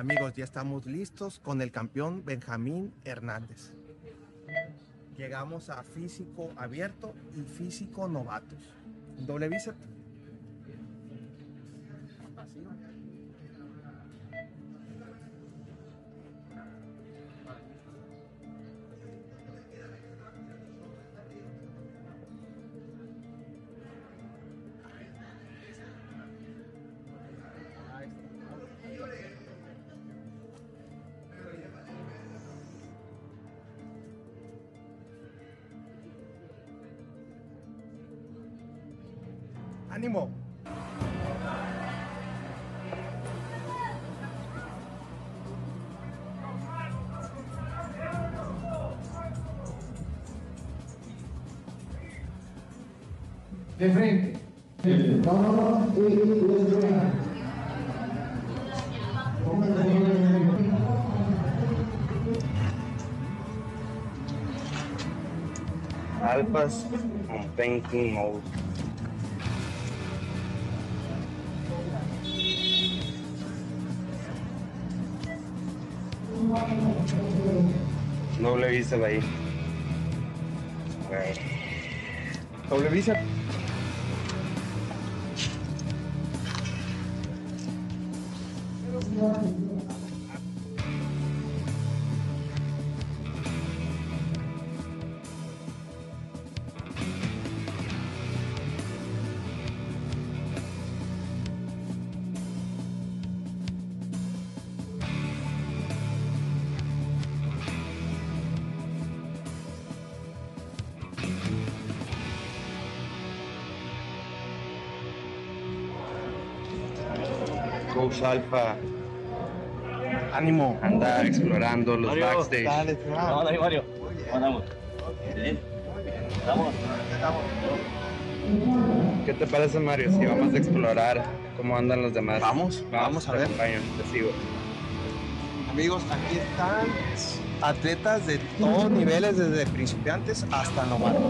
Amigos, ya estamos listos con el campeón Benjamín Hernández. Llegamos a físico abierto y físico novatos. Doble bíceps. Ánimo. De frente. Vamos y Alphas on painting mode. Doble bíceps ahí. Bueno. Doble bíceps. Coach Alpha Ánimo. anda explorando los Mario, backstage. Dale, Vamos ahí, Mario. ¿Cómo andamos? Bien. ¿Estamos? ¿Qué te parece, Mario? Si vamos a explorar cómo andan los demás. Vamos, vamos a te ver. acompaño, te sigo. Amigos, aquí están atletas de todos niveles, desde principiantes hasta novatos.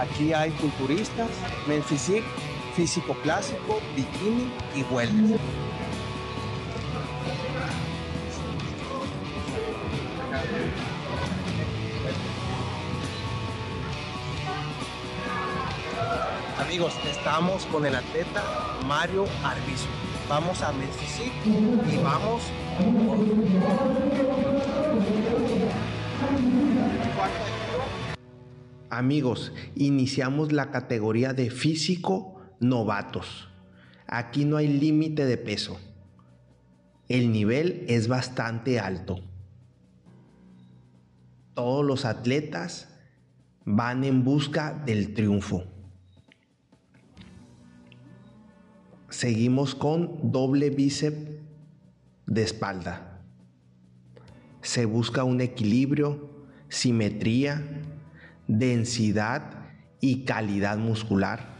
Aquí hay culturistas, men physique, físico clásico, bikini y wellness. Amigos, estamos con el atleta Mario Arbizu. Vamos a physique y vamos Amigos, iniciamos la categoría de físico novatos. Aquí no hay límite de peso. El nivel es bastante alto. Todos los atletas van en busca del triunfo. Seguimos con doble bíceps de espalda. Se busca un equilibrio, simetría, densidad y calidad muscular.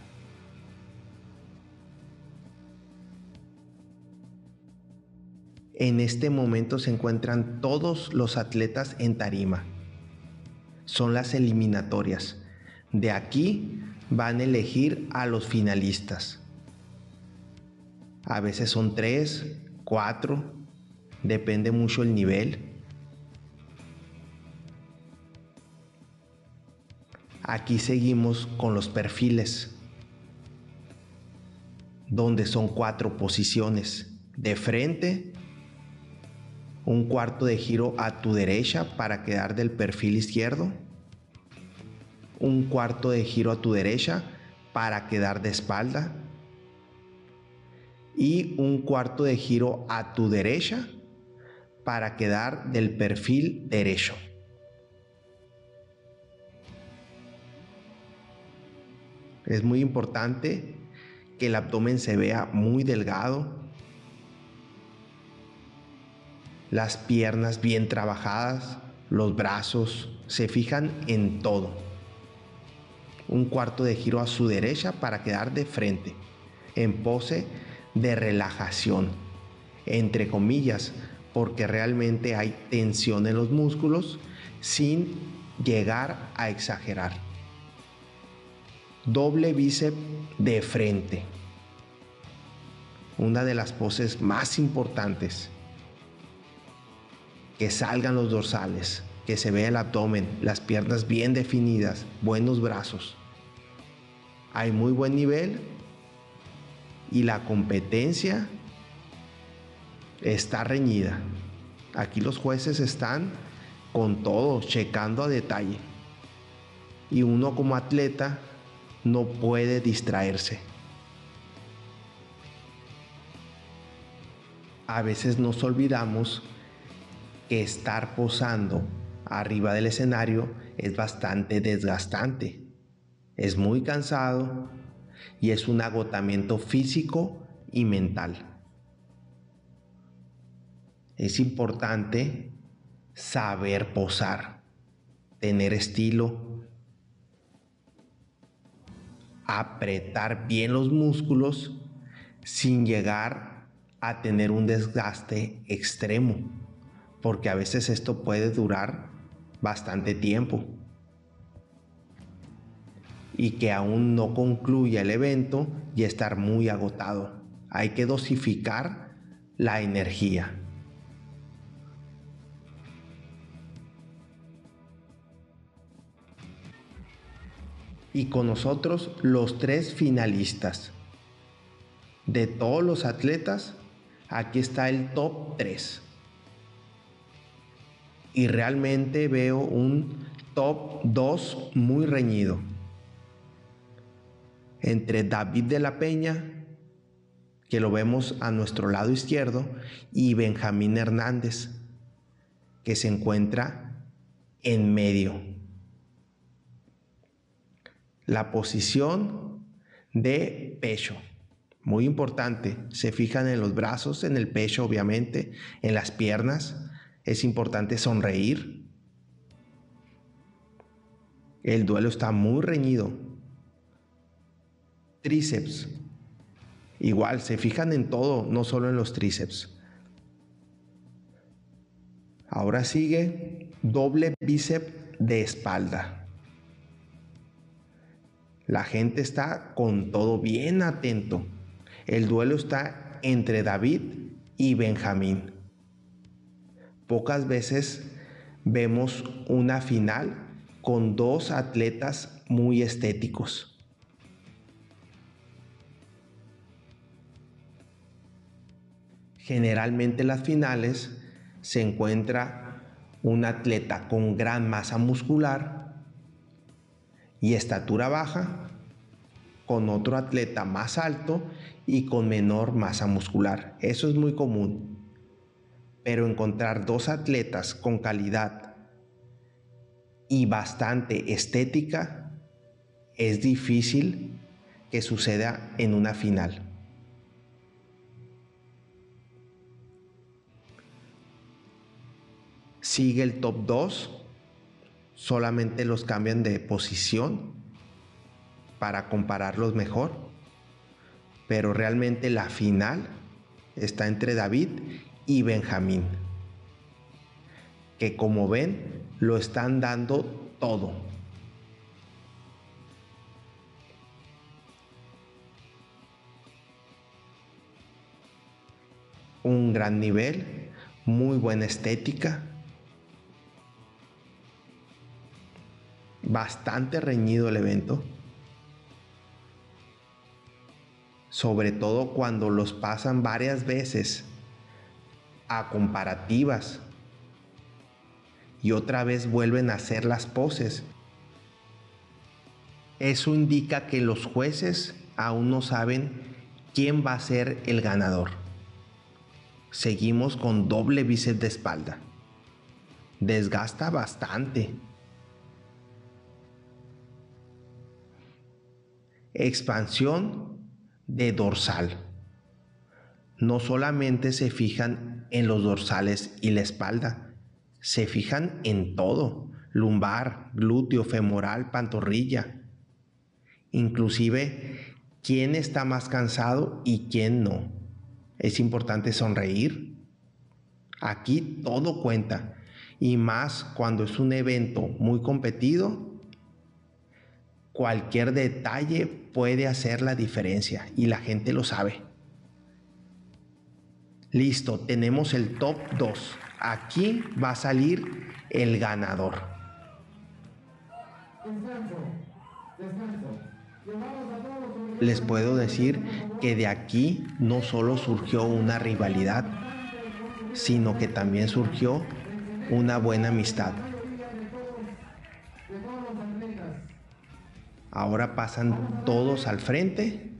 En este momento se encuentran todos los atletas en tarima. Son las eliminatorias. De aquí van a elegir a los finalistas. A veces son tres, cuatro, depende mucho el nivel. Aquí seguimos con los perfiles, donde son cuatro posiciones. De frente, un cuarto de giro a tu derecha para quedar del perfil izquierdo. Un cuarto de giro a tu derecha para quedar de espalda. Y un cuarto de giro a tu derecha para quedar del perfil derecho. Es muy importante que el abdomen se vea muy delgado, las piernas bien trabajadas, los brazos, se fijan en todo. Un cuarto de giro a su derecha para quedar de frente, en pose de relajación, entre comillas, porque realmente hay tensión en los músculos sin llegar a exagerar doble bíceps de frente. Una de las poses más importantes. Que salgan los dorsales, que se vea el abdomen, las piernas bien definidas, buenos brazos. Hay muy buen nivel y la competencia está reñida. Aquí los jueces están con todo, checando a detalle. Y uno como atleta no puede distraerse. A veces nos olvidamos que estar posando arriba del escenario es bastante desgastante. Es muy cansado y es un agotamiento físico y mental. Es importante saber posar, tener estilo, apretar bien los músculos sin llegar a tener un desgaste extremo, porque a veces esto puede durar bastante tiempo y que aún no concluya el evento y estar muy agotado. Hay que dosificar la energía. Y con nosotros los tres finalistas. De todos los atletas, aquí está el top 3. Y realmente veo un top 2 muy reñido. Entre David de la Peña, que lo vemos a nuestro lado izquierdo, y Benjamín Hernández, que se encuentra en medio. La posición de pecho, muy importante, se fijan en los brazos, en el pecho obviamente, en las piernas, es importante sonreír. El duelo está muy reñido, tríceps. Igual, se fijan en todo, no solo en los tríceps. Ahora sigue doble bíceps de espalda. La gente está con todo bien atento. El duelo está entre David y Benjamín. Pocas veces vemos una final con dos atletas muy estéticos. Generalmente en las finales se encuentra un atleta con gran masa muscular y estatura baja, con otro atleta más alto y con menor masa muscular. Eso es muy común. Pero encontrar dos atletas con calidad y bastante estética es difícil que suceda en una final. sigue el top 2, solamente los cambian de posición para compararlos mejor, pero realmente la final está entre David y Benjamín, que como ven lo están dando todo. Un gran nivel, muy buena estética, bastante reñido el evento. Sobre todo cuando los pasan varias veces a comparativas y otra vez vuelven a hacer las poses. Eso indica que los jueces aún no saben quién va a ser el ganador. Seguimos con doble bíceps de espalda. Desgasta bastante. expansión de dorsal. No solamente se fijan en los dorsales y la espalda, se fijan en todo, lumbar, glúteo, femoral, pantorrilla. Inclusive quién está más cansado y quién no. Es importante sonreír. Aquí todo cuenta. Y más cuando es un evento muy competido cualquier detalle puede hacer la diferencia y la gente lo sabe. Listo, tenemos el top 2. Aquí va a salir el ganador. Les puedo decir que de aquí no solo surgió una rivalidad, sino que también surgió una buena amistad. Ahora pasan todos al frente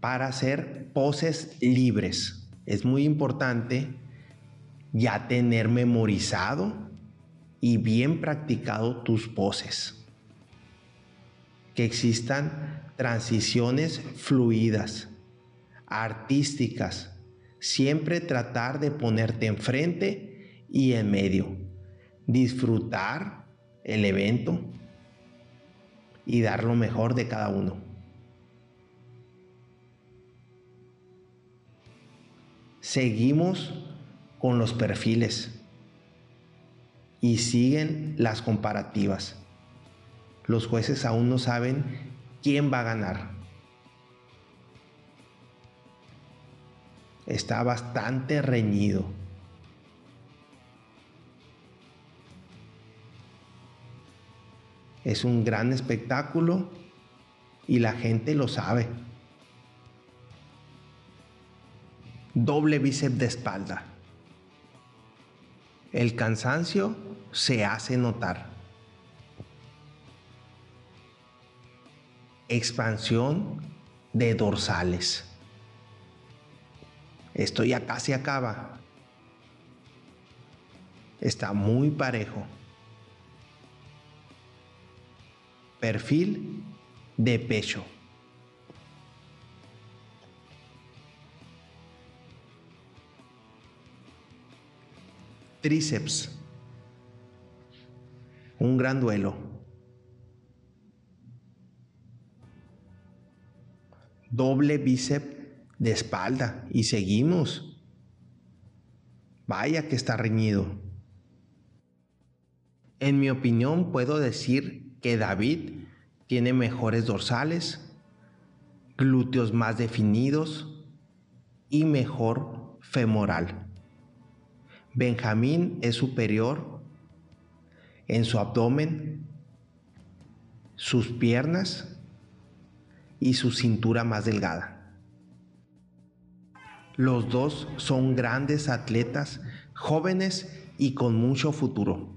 para hacer poses libres. Es muy importante ya tener memorizado y bien practicado tus poses. Que existan transiciones fluidas, artísticas. Siempre tratar de ponerte enfrente y en medio. Disfrutar el evento y dar lo mejor de cada uno. Seguimos con los perfiles y siguen las comparativas. Los jueces aún no saben quién va a ganar. Está bastante reñido. Es un gran espectáculo y la gente lo sabe. Doble bíceps de espalda. El cansancio se hace notar. Expansión de dorsales. Esto ya casi acaba. Está muy parejo. perfil de pecho. Tríceps. Un gran duelo. Doble bíceps de espalda y seguimos. Vaya que está reñido. En mi opinión puedo decir que David tiene mejores dorsales, glúteos más definidos y mejor femoral. Benjamín es superior en su abdomen, sus piernas y su cintura más delgada. Los dos son grandes atletas, jóvenes y con mucho futuro.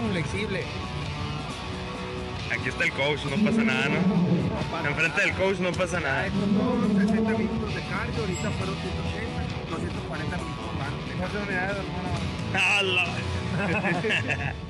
Dieta flexible. Aquí está el coach, no pasa nada, ¿no? Enfrente del coach no pasa nada. Fueron 60 minutos de cardio, ahorita fueron 180, 240 minutos más. ¡Hala!